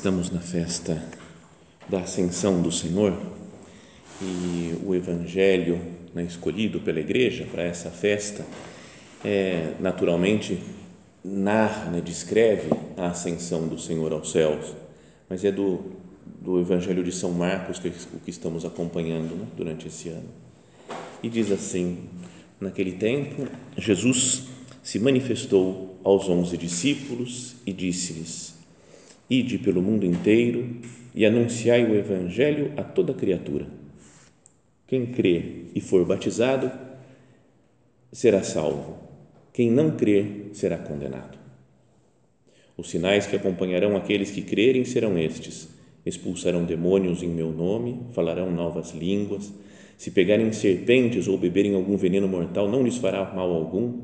Estamos na festa da Ascensão do Senhor e o Evangelho né, escolhido pela Igreja para essa festa é, naturalmente narra, né, descreve a ascensão do Senhor aos céus, mas é do, do Evangelho de São Marcos que, o que estamos acompanhando né, durante esse ano. E diz assim: Naquele tempo, Jesus se manifestou aos onze discípulos e disse-lhes: Ide pelo mundo inteiro e anunciai o Evangelho a toda criatura. Quem crê e for batizado será salvo. Quem não crer será condenado. Os sinais que acompanharão aqueles que crerem serão estes: expulsarão demônios em meu nome, falarão novas línguas. Se pegarem serpentes ou beberem algum veneno mortal, não lhes fará mal algum.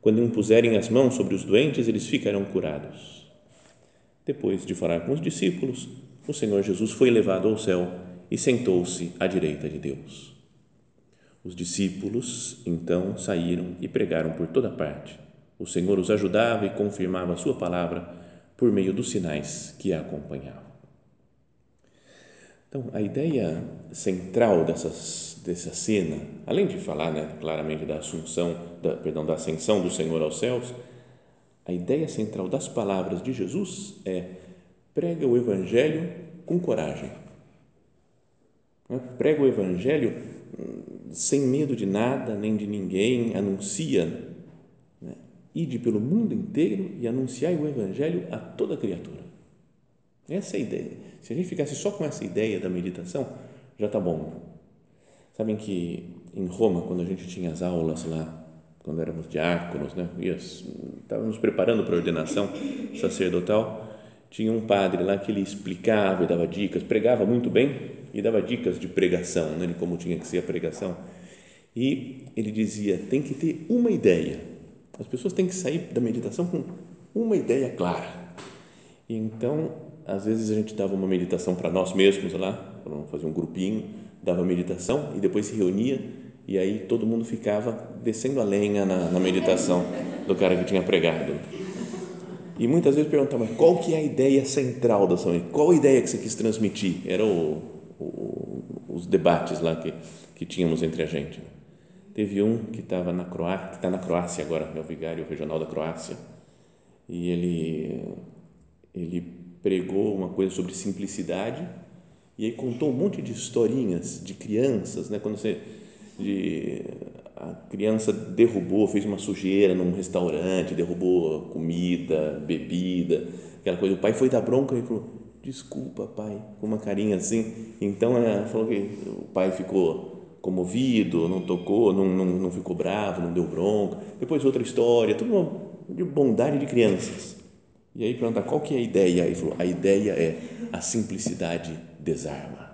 Quando impuserem as mãos sobre os doentes, eles ficarão curados depois de falar com os discípulos, o Senhor Jesus foi levado ao céu e sentou-se à direita de Deus. Os discípulos então saíram e pregaram por toda parte. O Senhor os ajudava e confirmava a sua palavra por meio dos sinais que a acompanhavam. Então, a ideia central dessas, dessa cena, além de falar né, claramente da assunção, da, perdão, da ascensão do Senhor aos céus, a ideia central das palavras de Jesus é prega o Evangelho com coragem. Né? Prega o Evangelho hum, sem medo de nada nem de ninguém, anuncia, né? ide pelo mundo inteiro e anunciai o Evangelho a toda criatura. Essa é a ideia. Se a gente ficasse só com essa ideia da meditação, já está bom. Sabem que em Roma, quando a gente tinha as aulas lá quando éramos diáconos, né? estávamos preparando para a ordenação sacerdotal, tinha um padre lá que ele explicava e dava dicas, pregava muito bem e dava dicas de pregação, né? de como tinha que ser a pregação. E ele dizia: tem que ter uma ideia. As pessoas têm que sair da meditação com uma ideia clara. E então, às vezes a gente dava uma meditação para nós mesmos lá, fazer um grupinho, dava meditação e depois se reunia e aí todo mundo ficava descendo a lenha na, na meditação do cara que tinha pregado. E muitas vezes perguntava, mas qual que é a ideia central da sua Qual a ideia que você quis transmitir? Eram os debates lá que, que tínhamos entre a gente. Teve um que estava na Croácia, que está na Croácia agora, é o vigário regional da Croácia, e ele, ele pregou uma coisa sobre simplicidade e aí contou um monte de historinhas de crianças, né? Quando você de a criança derrubou, fez uma sujeira num restaurante, derrubou comida, bebida, aquela coisa. O pai foi dar bronca e falou: Desculpa, pai, com uma carinha assim. Então ela falou que o pai ficou comovido, não tocou, não, não, não ficou bravo, não deu bronca. Depois outra história, tudo de bondade de crianças. E aí pergunta qual que é a ideia? Ele falou: A ideia é a simplicidade desarma.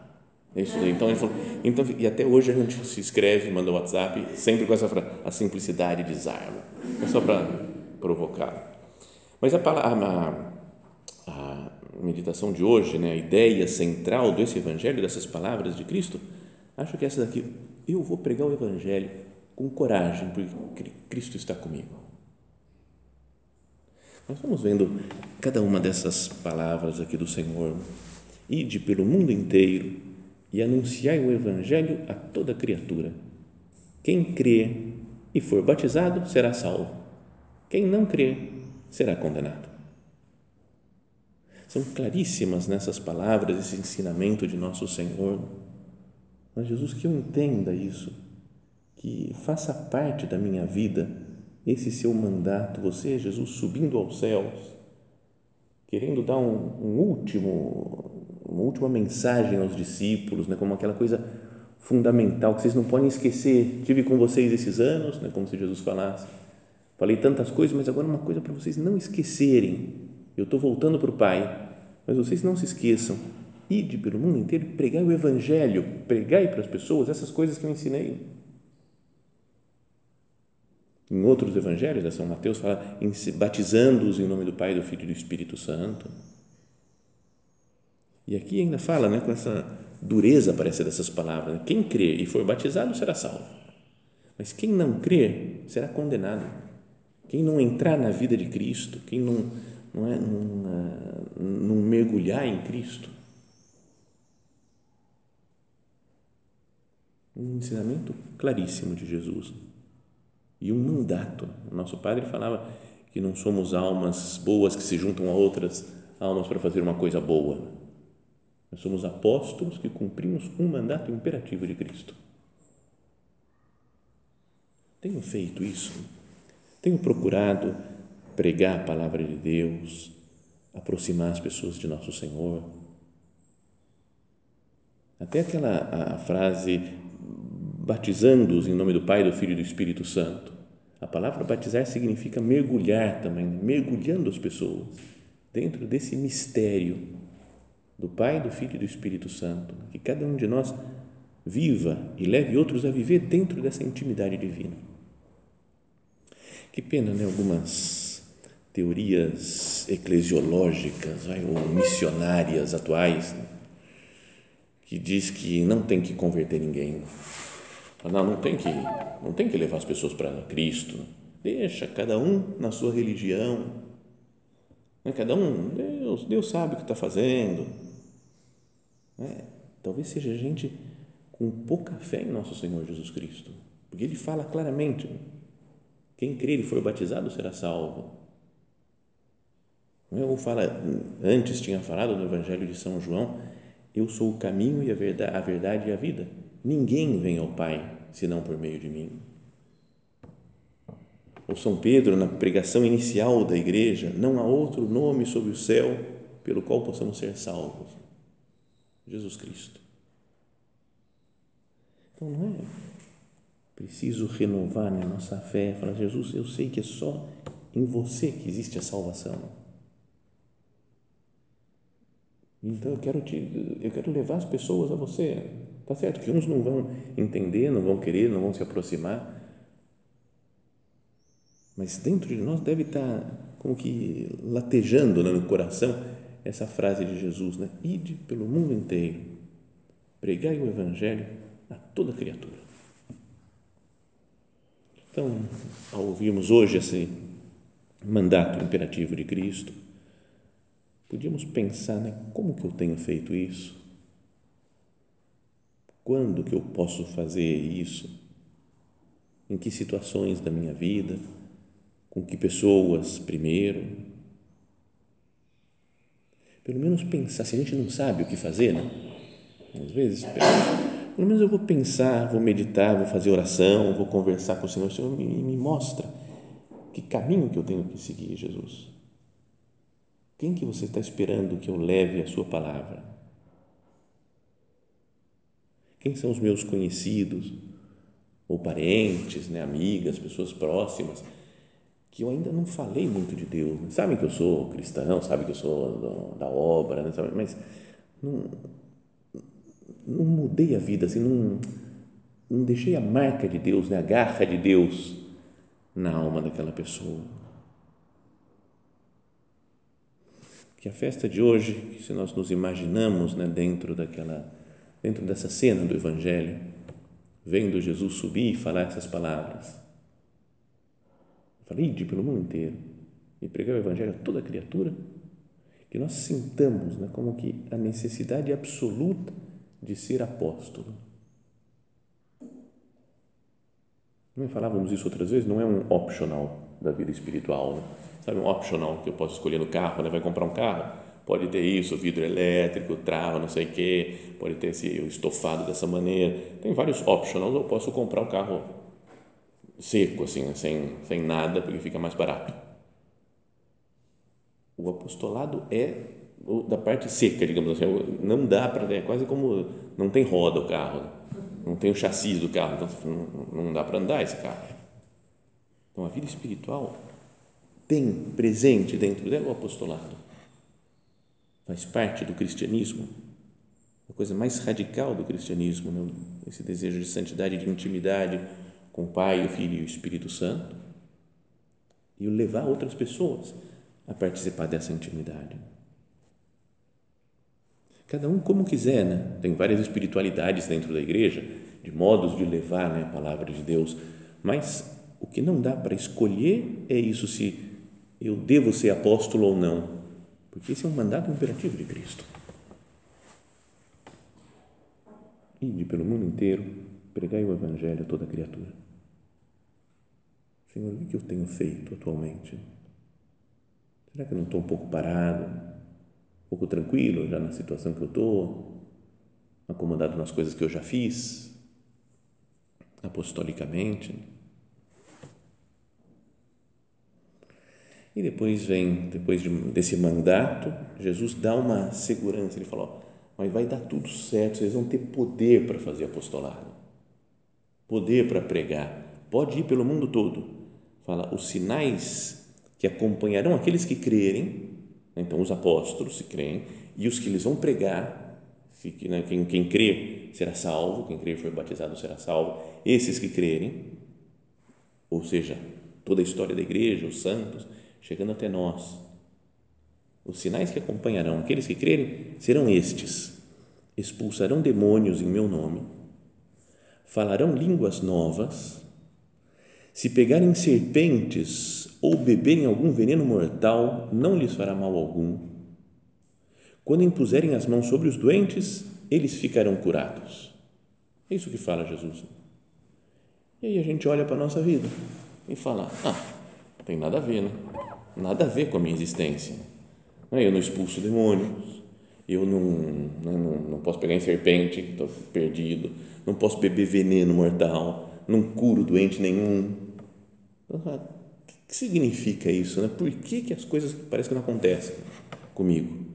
É isso Então ele falou, então, e até hoje a gente se escreve, manda o WhatsApp, sempre com essa frase, a simplicidade desarma. É só para provocar. Mas a, a, a, meditação de hoje, né, a ideia central desse evangelho, dessas palavras de Cristo, acho que é essa daqui. Eu vou pregar o evangelho com coragem, porque Cristo está comigo. Nós vamos vendo cada uma dessas palavras aqui do Senhor. Ide pelo mundo inteiro e anunciai o Evangelho a toda criatura. Quem crê e for batizado será salvo. Quem não crê será condenado. São claríssimas nessas palavras, esse ensinamento de nosso Senhor. Mas Jesus, que eu entenda isso, que faça parte da minha vida esse seu mandato, você, Jesus, subindo aos céus, querendo dar um, um último, uma última mensagem aos discípulos, né, como aquela coisa fundamental que vocês não podem esquecer. Tive com vocês esses anos, né, como se Jesus falasse. Falei tantas coisas, mas agora uma coisa para vocês não esquecerem. Eu estou voltando para o Pai, mas vocês não se esqueçam. Ide pelo mundo inteiro, pregai o Evangelho, pregai para as pessoas essas coisas que eu ensinei. Em outros evangelhos, né, São Mateus fala batizando-os em nome do Pai, do Filho e do Espírito Santo. E aqui ainda fala, né, com essa dureza, parece, dessas palavras. Né? Quem crer e for batizado será salvo. Mas quem não crer será condenado. Quem não entrar na vida de Cristo, quem não, não, é, não, não mergulhar em Cristo. Um ensinamento claríssimo de Jesus e um mandato. O nosso padre falava que não somos almas boas que se juntam a outras almas para fazer uma coisa boa. Nós somos apóstolos que cumprimos um mandato imperativo de Cristo. Tenho feito isso. Tenho procurado pregar a palavra de Deus, aproximar as pessoas de nosso Senhor. Até aquela a frase batizando-os em nome do Pai, do Filho e do Espírito Santo. A palavra batizar significa mergulhar também, mergulhando as pessoas dentro desse mistério do Pai, do Filho e do Espírito Santo. Que cada um de nós viva e leve outros a viver dentro dessa intimidade divina. Que pena, né? Algumas teorias eclesiológicas ou missionárias atuais né? que diz que não tem que converter ninguém não, não tem que, não tem que levar as pessoas para Cristo. Deixa cada um na sua religião. Né? Cada um, Deus, Deus sabe o que está fazendo. É, talvez seja gente com pouca fé em nosso Senhor Jesus Cristo, porque Ele fala claramente: quem crer e for batizado será salvo. Ou fala, antes tinha falado no Evangelho de São João, eu sou o caminho e a verdade, a verdade e a vida. Ninguém vem ao Pai senão por meio de mim. Ou São Pedro, na pregação inicial da igreja, não há outro nome sob o céu pelo qual possamos ser salvos. Jesus Cristo. Então não é preciso renovar né, a nossa fé, falar, Jesus, eu sei que é só em você que existe a salvação. Então eu quero te, eu quero levar as pessoas a você. Tá certo que uns não vão entender, não vão querer, não vão se aproximar, mas dentro de nós deve estar como que latejando né, no coração essa frase de Jesus, né? Ide pelo mundo inteiro, pregai o evangelho a toda criatura. Então, ao ouvirmos hoje esse mandato imperativo de Cristo, podíamos pensar, né, como que eu tenho feito isso? Quando que eu posso fazer isso? Em que situações da minha vida? Com que pessoas primeiro? Pelo menos pensar, se a gente não sabe o que fazer, né? Às vezes, pelo menos eu vou pensar, vou meditar, vou fazer oração, vou conversar com o Senhor. O Senhor me, me mostra que caminho que eu tenho que seguir, Jesus. Quem que você está esperando que eu leve a sua palavra? Quem são os meus conhecidos ou parentes, né, amigas, pessoas próximas que eu ainda não falei muito de Deus? Né? Sabem que eu sou cristão, sabem que eu sou da obra, né? mas não, não mudei a vida, assim, não, não deixei a marca de Deus, né, a garra de Deus na alma daquela pessoa. que a festa de hoje, se nós nos imaginamos né, dentro daquela, dentro dessa cena do Evangelho, vendo Jesus subir e falar essas palavras, falei de pelo mundo inteiro e pregar o Evangelho a toda criatura, que nós sintamos né, como que a necessidade absoluta de ser apóstolo. Não falávamos isso outras vezes, não é um optional da vida espiritual, né? sabe, um optional que eu posso escolher no carro, né? vai comprar um carro, pode ter isso, vidro elétrico, trava, não sei o quê, pode ter esse estofado dessa maneira, tem vários optionals, eu posso comprar um carro seco, assim, né? sem, sem nada, porque fica mais barato. O apostolado é da parte seca, digamos assim, não dá para, é quase como, não tem roda o carro, né? não tem o chassi do carro, então não, dá para andar esse carro. Então a vida espiritual tem presente dentro dela o apostolado. Faz parte do cristianismo, a coisa mais radical do cristianismo, né? esse desejo de santidade, de intimidade com o Pai, o Filho e o Espírito Santo, e levar outras pessoas a participar dessa intimidade. Cada um como quiser, né? Tem várias espiritualidades dentro da igreja, de modos de levar né, a palavra de Deus, mas o que não dá para escolher é isso se eu devo ser apóstolo ou não, porque esse é um mandato imperativo de Cristo. Ide pelo mundo inteiro, pregai o Evangelho a toda criatura. Senhor, o que eu tenho feito atualmente? Será que eu não estou um pouco parado? pouco tranquilo já na situação que eu estou, acomodado nas coisas que eu já fiz, apostolicamente. E depois vem, depois de, desse mandato, Jesus dá uma segurança, ele fala, ó, mas vai dar tudo certo, vocês vão ter poder para fazer apostolado, poder para pregar, pode ir pelo mundo todo. Fala, os sinais que acompanharão aqueles que crerem então, os apóstolos, se creem, e os que eles vão pregar, né, quem, quem crê será salvo, quem crê foi batizado será salvo. Esses que crerem, ou seja, toda a história da igreja, os santos, chegando até nós. Os sinais que acompanharão aqueles que crerem serão estes: expulsarão demônios em meu nome, falarão línguas novas, se pegarem serpentes ou beberem algum veneno mortal, não lhes fará mal algum. Quando impuserem as mãos sobre os doentes, eles ficarão curados. É isso que fala Jesus. E aí a gente olha para a nossa vida e fala: Ah, não tem nada a ver, né? Nada a ver com a minha existência. Eu não expulso demônios, eu não, não, não posso pegar em serpente, estou perdido, não posso beber veneno mortal, não curo doente nenhum. O que significa isso? Né? Por que, que as coisas parecem que não acontecem comigo?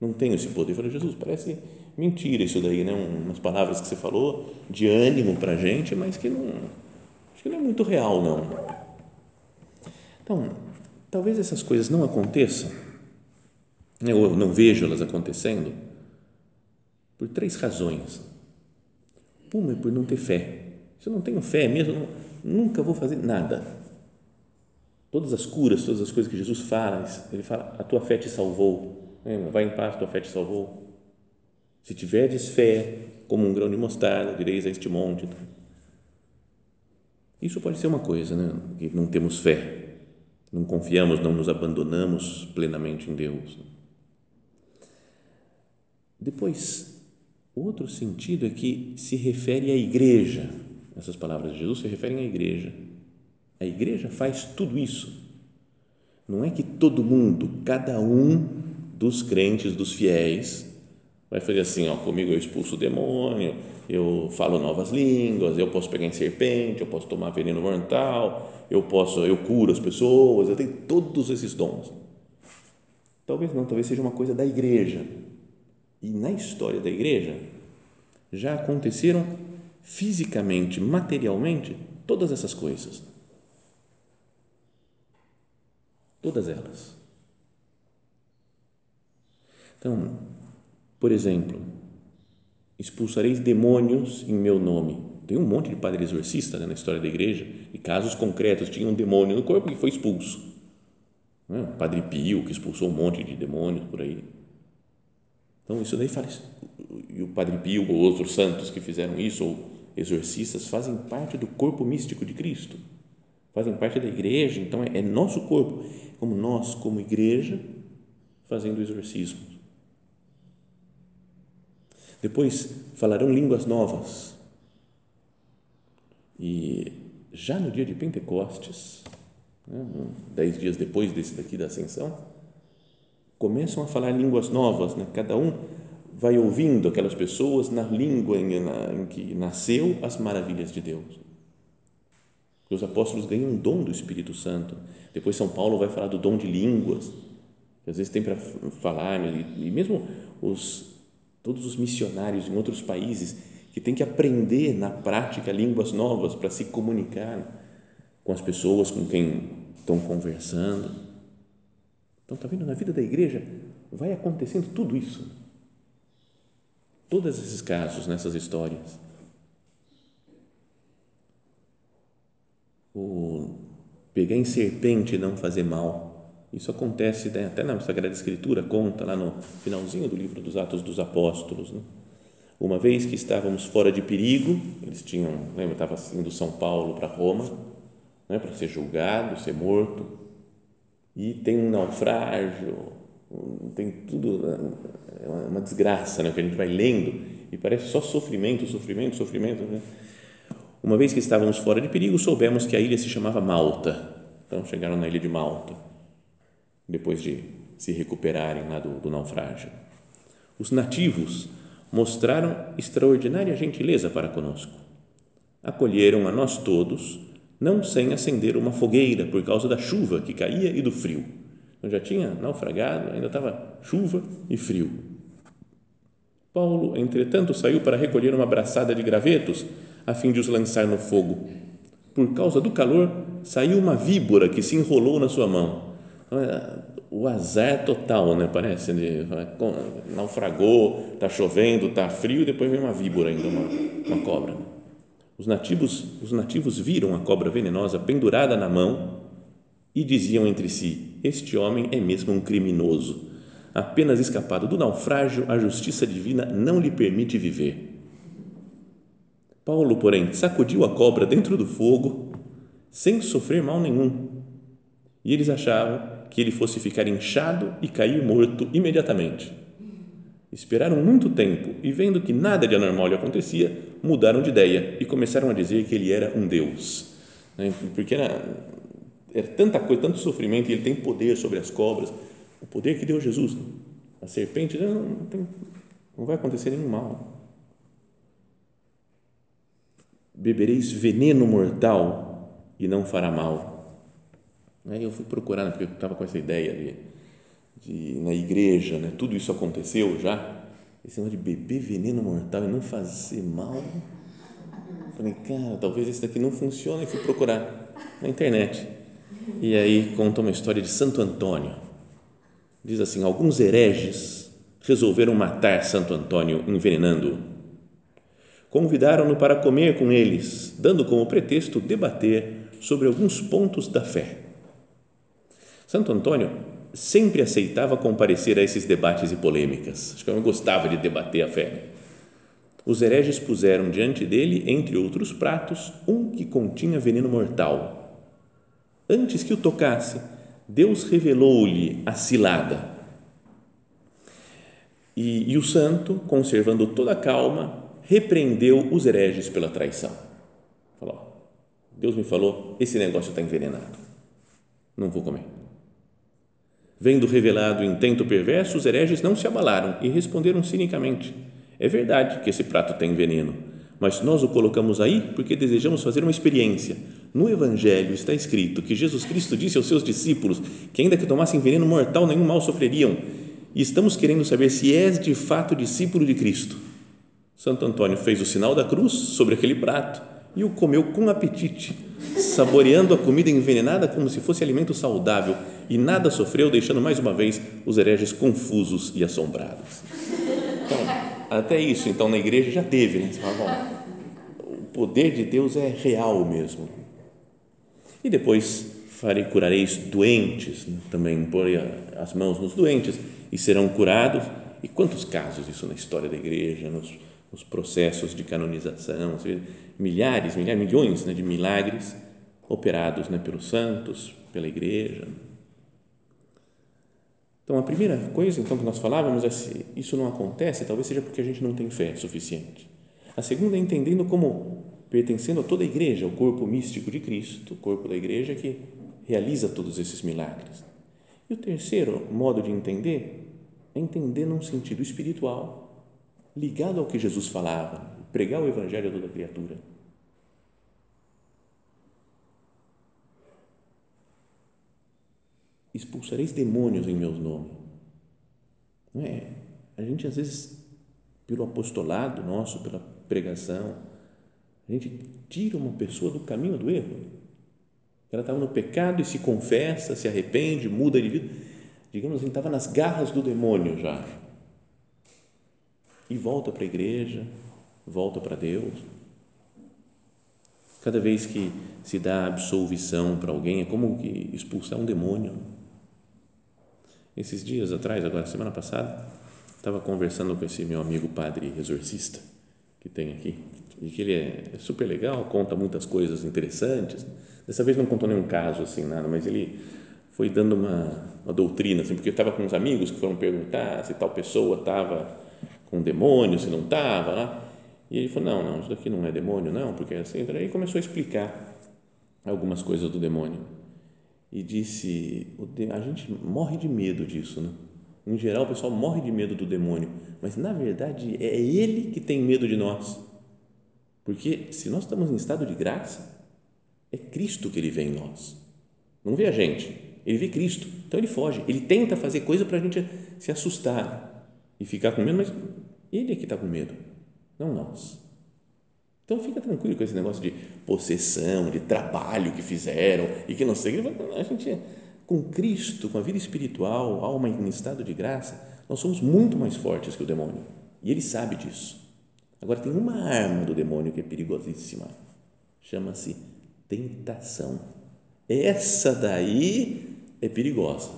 Não tenho esse poder. Eu falei, Jesus, parece mentira isso daí, né? umas palavras que você falou de ânimo para a gente, mas que não, acho que não é muito real, não. Então, talvez essas coisas não aconteçam, né? eu não vejo elas acontecendo, por três razões. Uma é por não ter fé. Se eu não tenho fé mesmo, nunca vou fazer nada. Todas as curas, todas as coisas que Jesus fala, ele fala: a tua fé te salvou. Vai em paz, tua fé te salvou. Se tiveres fé, como um grão de mostarda, direis a este monte. Isso pode ser uma coisa, né? Que não temos fé, não confiamos, não nos abandonamos plenamente em Deus. Depois, outro sentido é que se refere à igreja. Essas palavras de Jesus se referem à igreja. A igreja faz tudo isso. Não é que todo mundo, cada um dos crentes, dos fiéis, vai fazer assim, ó, comigo eu expulso o demônio, eu falo novas línguas, eu posso pegar em serpente, eu posso tomar veneno mortal, eu posso, eu curo as pessoas, eu tenho todos esses dons. Talvez não, talvez seja uma coisa da igreja. E na história da igreja já aconteceram fisicamente, materialmente, todas essas coisas. Todas elas. Então, por exemplo, expulsareis demônios em meu nome. Tem um monte de padre exorcista né, na história da igreja, e casos concretos, tinha um demônio no corpo que foi expulso. Né? Padre Pio, que expulsou um monte de demônios por aí. Então, isso daí faz. E o Padre Pio ou outros santos que fizeram isso, ou exorcistas, fazem parte do corpo místico de Cristo fazem parte da igreja, então é, é nosso corpo, como nós, como igreja, fazendo o exorcismo. Depois falarão línguas novas. E já no dia de Pentecostes, né, dez dias depois desse daqui da ascensão, começam a falar línguas novas, né? cada um vai ouvindo aquelas pessoas na língua em, na, em que nasceu as maravilhas de Deus. os apóstolos ganham um dom do Espírito Santo. Depois São Paulo vai falar do dom de línguas, às vezes tem para falar, e, e mesmo os, todos os missionários em outros países que têm que aprender na prática línguas novas para se comunicar com as pessoas com quem estão conversando. Então, está vendo? Na vida da igreja vai acontecendo tudo isso. Todos esses casos nessas histórias. O pegar em serpente e não fazer mal. Isso acontece né? até na Sagrada Escritura, conta lá no finalzinho do livro dos Atos dos Apóstolos. Né? Uma vez que estávamos fora de perigo, eles tinham, lembra, estava indo São Paulo para Roma, né, para ser julgado, ser morto, e tem um naufrágio, tem tudo, é uma desgraça, né, que a gente vai lendo e parece só sofrimento, sofrimento, sofrimento. Né? Uma vez que estávamos fora de perigo, soubemos que a ilha se chamava Malta. Então chegaram na ilha de Malta, depois de se recuperarem lá do, do naufrágio. Os nativos mostraram extraordinária gentileza para conosco. Acolheram a nós todos não sem acender uma fogueira por causa da chuva que caía e do frio. Eu já tinha naufragado, ainda estava chuva e frio. Paulo, entretanto, saiu para recolher uma braçada de gravetos a fim de os lançar no fogo. Por causa do calor, saiu uma víbora que se enrolou na sua mão. Então, é, o azar total, né? Parece, de, naufragou, está chovendo, está frio, depois vem uma víbora ainda, uma, uma cobra. Os nativos, os nativos viram a cobra venenosa pendurada na mão e diziam entre si: Este homem é mesmo um criminoso. Apenas escapado do naufrágio, a justiça divina não lhe permite viver. Paulo, porém, sacudiu a cobra dentro do fogo sem sofrer mal nenhum. E eles achavam que ele fosse ficar inchado e cair morto imediatamente. Esperaram muito tempo e, vendo que nada de anormal lhe acontecia, mudaram de ideia e começaram a dizer que ele era um Deus. Né? Porque era, era tanta coisa, tanto sofrimento, e ele tem poder sobre as cobras, o poder que deu Jesus. A serpente não, não, tem, não vai acontecer nenhum mal. Bebereis veneno mortal e não fará mal. Aí eu fui procurar, porque eu estava com essa ideia de de, na igreja, né? tudo isso aconteceu já, esse negócio de beber veneno mortal e não fazer mal. Falei, cara, talvez esse daqui não funcione. E fui procurar na internet. E aí conta uma história de Santo Antônio. Diz assim: alguns hereges resolveram matar Santo Antônio envenenando-o. Convidaram-no para comer com eles, dando como pretexto debater sobre alguns pontos da fé. Santo Antônio sempre aceitava comparecer a esses debates e polêmicas. Acho que eu não gostava de debater a fé. Os hereges puseram diante dele, entre outros pratos, um que continha veneno mortal. Antes que o tocasse, Deus revelou-lhe a cilada. E, e o santo, conservando toda a calma, repreendeu os hereges pela traição. Falou: Deus me falou, esse negócio está envenenado. Não vou comer. Vendo revelado o intento perverso, os hereges não se abalaram e responderam cinicamente: É verdade que esse prato tem veneno, mas nós o colocamos aí porque desejamos fazer uma experiência. No Evangelho está escrito que Jesus Cristo disse aos seus discípulos que, ainda que tomassem veneno mortal, nenhum mal sofreriam. E estamos querendo saber se és de fato discípulo de Cristo. Santo Antônio fez o sinal da cruz sobre aquele prato e o comeu com apetite, saboreando a comida envenenada como se fosse alimento saudável e nada sofreu, deixando mais uma vez os hereges confusos e assombrados. Então, até isso, então, na igreja já teve, né? Fala, bom, o poder de Deus é real mesmo. E depois farei curareis doentes, né? também pôr as mãos nos doentes e serão curados. E quantos casos isso na história da igreja, nos, nos processos de canonização, milhares, milhares, milhões né, de milagres operados né, pelos santos, pela igreja. Então, a primeira coisa então, que nós falávamos é se isso não acontece, talvez seja porque a gente não tem fé suficiente. A segunda é entendendo como pertencendo a toda a igreja, o corpo místico de Cristo, o corpo da igreja que realiza todos esses milagres. E o terceiro modo de entender é entender num sentido espiritual, ligado ao que Jesus falava, pregar o evangelho a toda criatura. Expulsareis demônios em meu nome. Não é? A gente às vezes pelo apostolado nosso, pela pregação, a gente tira uma pessoa do caminho do erro. Ela estava no pecado e se confessa, se arrepende, muda de vida. Digamos assim, estava nas garras do demônio já. E volta para a igreja, volta para Deus. Cada vez que se dá absolvição para alguém, é como que expulsar um demônio. Esses dias atrás, agora semana passada, estava conversando com esse meu amigo padre exorcista que tem aqui e que ele é super legal, conta muitas coisas interessantes. Dessa vez não contou nenhum caso assim, nada, mas ele foi dando uma, uma doutrina, assim, porque estava com uns amigos que foram perguntar se tal pessoa estava com demônio, se não estava, lá. E ele falou, não, não, isso daqui não é demônio, não, porque assim, aí começou a explicar algumas coisas do demônio. E disse, a gente morre de medo disso, né? Em geral, o pessoal morre de medo do demônio, mas na verdade é ele que tem medo de nós porque se nós estamos em estado de graça, é Cristo que ele vê em nós. Não vê a gente, ele vê Cristo. Então ele foge, ele tenta fazer coisa para a gente se assustar e ficar com medo, mas ele é que está com medo, não nós. Então fica tranquilo com esse negócio de possessão, de trabalho que fizeram e que não sei. A gente, com Cristo, com a vida espiritual, alma em estado de graça, nós somos muito mais fortes que o demônio. E ele sabe disso. Agora, tem uma arma do demônio que é perigosíssima. Chama-se tentação. Essa daí é perigosa.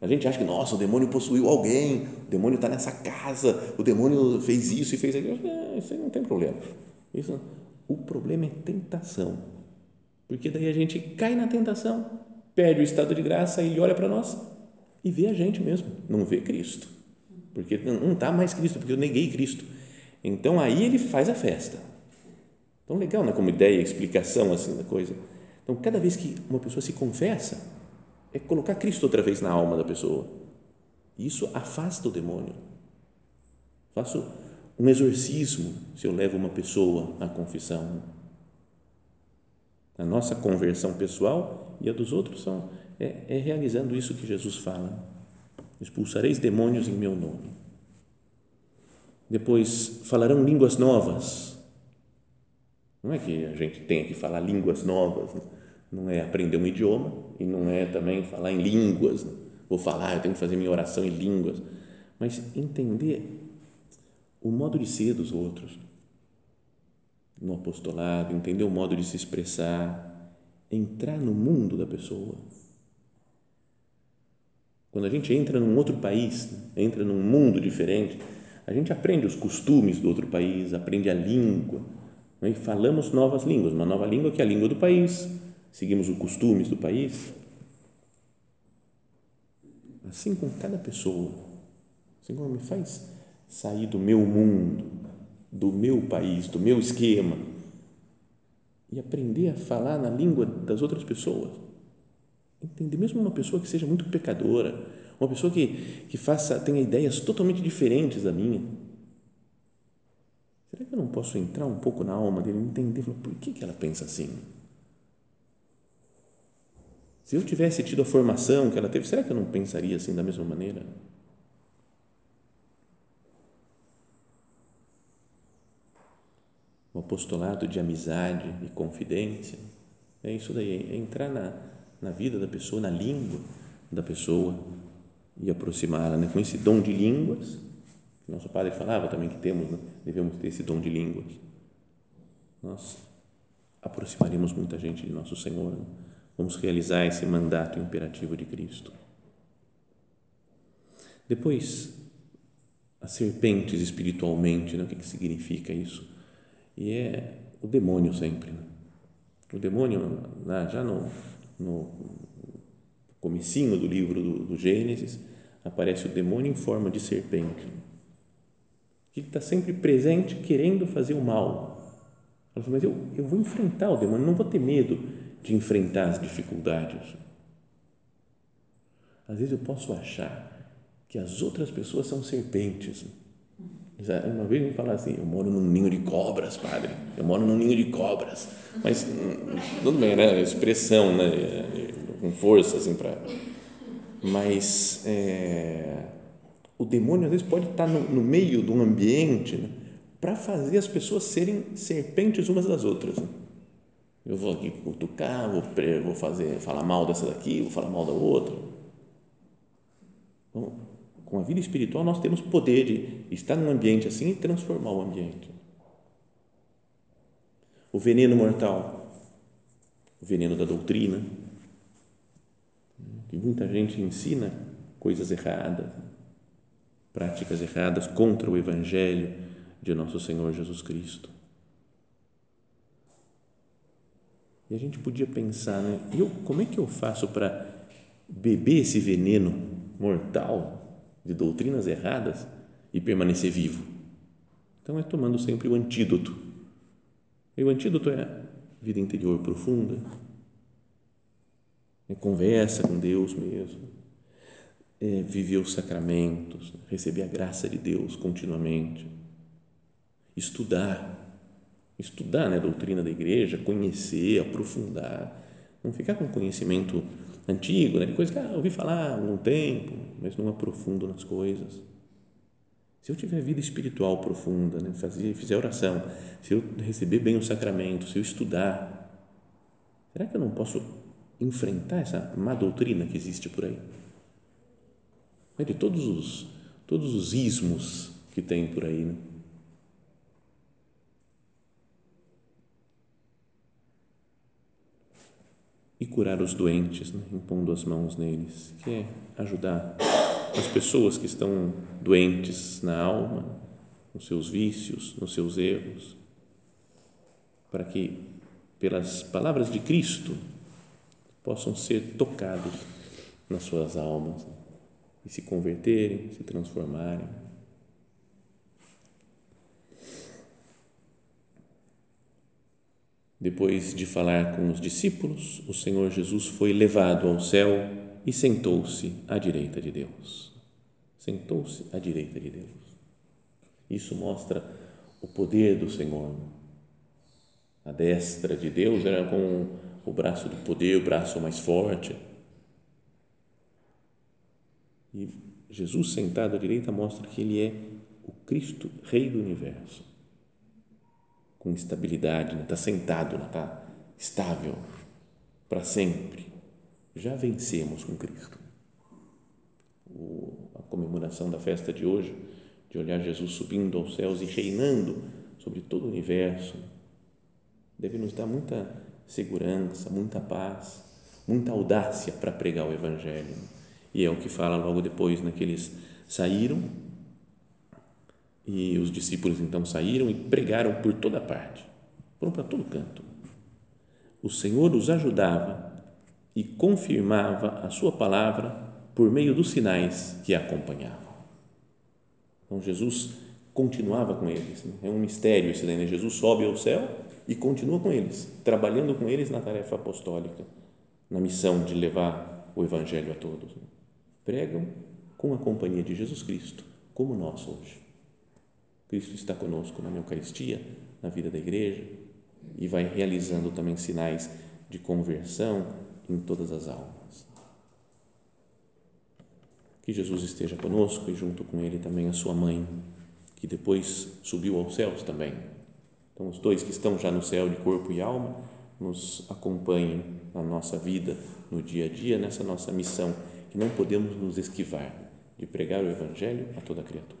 A gente acha que, nossa, o demônio possuiu alguém, o demônio está nessa casa, o demônio fez isso e fez aquilo. É, isso aí não tem problema. Isso, o problema é tentação. Porque daí a gente cai na tentação, perde o estado de graça, ele olha para nós e vê a gente mesmo, não vê Cristo. Porque não está mais Cristo, porque eu neguei Cristo então aí ele faz a festa. Então legal, né? Como ideia, explicação assim da coisa. Então cada vez que uma pessoa se confessa, é colocar Cristo outra vez na alma da pessoa. Isso afasta o demônio. Faço um exorcismo se eu levo uma pessoa à confissão. A nossa conversão pessoal e a dos outros são é, é realizando isso que Jesus fala. Expulsareis demônios em meu nome. Depois, falarão línguas novas. Não é que a gente tenha que falar línguas novas, né? não é aprender um idioma e não é também falar em línguas. Né? Vou falar, eu tenho que fazer minha oração em línguas. Mas entender o modo de ser dos outros no apostolado, entender o modo de se expressar, entrar no mundo da pessoa. Quando a gente entra num outro país, entra num mundo diferente, a gente aprende os costumes do outro país, aprende a língua, né? e falamos novas línguas, uma nova língua que é a língua do país, seguimos os costumes do país. Assim com cada pessoa, assim como me faz sair do meu mundo, do meu país, do meu esquema e aprender a falar na língua das outras pessoas. Entender, mesmo uma pessoa que seja muito pecadora, uma pessoa que, que faça, tenha ideias totalmente diferentes da minha. Será que eu não posso entrar um pouco na alma dele entender por que, que ela pensa assim? Se eu tivesse tido a formação que ela teve, será que eu não pensaria assim da mesma maneira? O apostolado de amizade e confidência é isso daí, é entrar na, na vida da pessoa, na língua da pessoa e aproximá-la né? com esse dom de línguas. Nosso padre falava também que temos, né? devemos ter esse dom de línguas. Nós aproximaremos muita gente de nosso Senhor. Né? Vamos realizar esse mandato imperativo de Cristo. Depois, as serpentes espiritualmente, né? o que, que significa isso? E é o demônio sempre. Né? O demônio, já no, no comecinho do livro do, do Gênesis, aparece o demônio em forma de serpente. Ele está sempre presente, querendo fazer o mal. Mas eu, eu vou enfrentar o demônio, não vou ter medo. de enfrentar as dificuldades. Às vezes eu posso achar que as outras pessoas são serpentes. Uma vez me falaram assim, eu moro num ninho de cobras, padre. Eu moro num ninho de cobras. Mas hum, tudo bem, né? Expressão, né? Com força, assim, para. Mas é, o demônio às vezes pode estar no, no meio de um ambiente né? para fazer as pessoas serem serpentes umas das outras. Né? Eu vou aqui cutucar, vou, vou fazer, falar mal dessa daqui, vou falar mal da outra. Então, com a vida espiritual, nós temos poder de estar num ambiente assim e transformar o ambiente. O veneno mortal, o veneno da doutrina, que muita gente ensina coisas erradas, práticas erradas contra o Evangelho de nosso Senhor Jesus Cristo. E a gente podia pensar, né? Eu, como é que eu faço para beber esse veneno mortal de doutrinas erradas e permanecer vivo. Então é tomando sempre o antídoto. E o antídoto é vida interior profunda, é conversa com Deus mesmo, é viver os sacramentos, receber a graça de Deus continuamente, estudar, estudar né, a doutrina da igreja, conhecer, aprofundar, não ficar com conhecimento antigo, né, de coisas que ah, ouvi falar há algum tempo, mas não aprofundo nas coisas. Se eu tiver vida espiritual profunda, né, fazer, fizer oração, se eu receber bem o sacramento, se eu estudar, será que eu não posso enfrentar essa má doutrina que existe por aí? De todos os, todos os ismos que tem por aí, né? E curar os doentes, né? impondo as mãos neles, que é ajudar as pessoas que estão doentes na alma, nos seus vícios, nos seus erros, para que, pelas palavras de Cristo, possam ser tocados nas suas almas né? e se converterem, se transformarem. Depois de falar com os discípulos, o Senhor Jesus foi levado ao céu e sentou-se à direita de Deus. Sentou-se à direita de Deus. Isso mostra o poder do Senhor. A destra de Deus era com o braço do poder, o braço mais forte. E Jesus sentado à direita mostra que ele é o Cristo, Rei do universo com estabilidade, está sentado, está estável para sempre. Já vencemos com Cristo. O, a comemoração da festa de hoje, de olhar Jesus subindo aos céus e reinando sobre todo o universo, deve nos dar muita segurança, muita paz, muita audácia para pregar o Evangelho. E é o que fala logo depois, né, que eles saíram e os discípulos então saíram e pregaram por toda parte, foram para todo canto. O Senhor os ajudava e confirmava a sua palavra por meio dos sinais que a acompanhavam. Então Jesus continuava com eles. Né? É um mistério esse daí, né? Jesus sobe ao céu e continua com eles, trabalhando com eles na tarefa apostólica, na missão de levar o Evangelho a todos. Né? Pregam com a companhia de Jesus Cristo, como nós hoje. Cristo está conosco na Eucaristia, na vida da igreja e vai realizando também sinais de conversão em todas as almas. Que Jesus esteja conosco e junto com ele também a sua mãe, que depois subiu aos céus também. Então, os dois que estão já no céu de corpo e alma, nos acompanhem na nossa vida, no dia a dia, nessa nossa missão, que não podemos nos esquivar de pregar o Evangelho a toda criatura.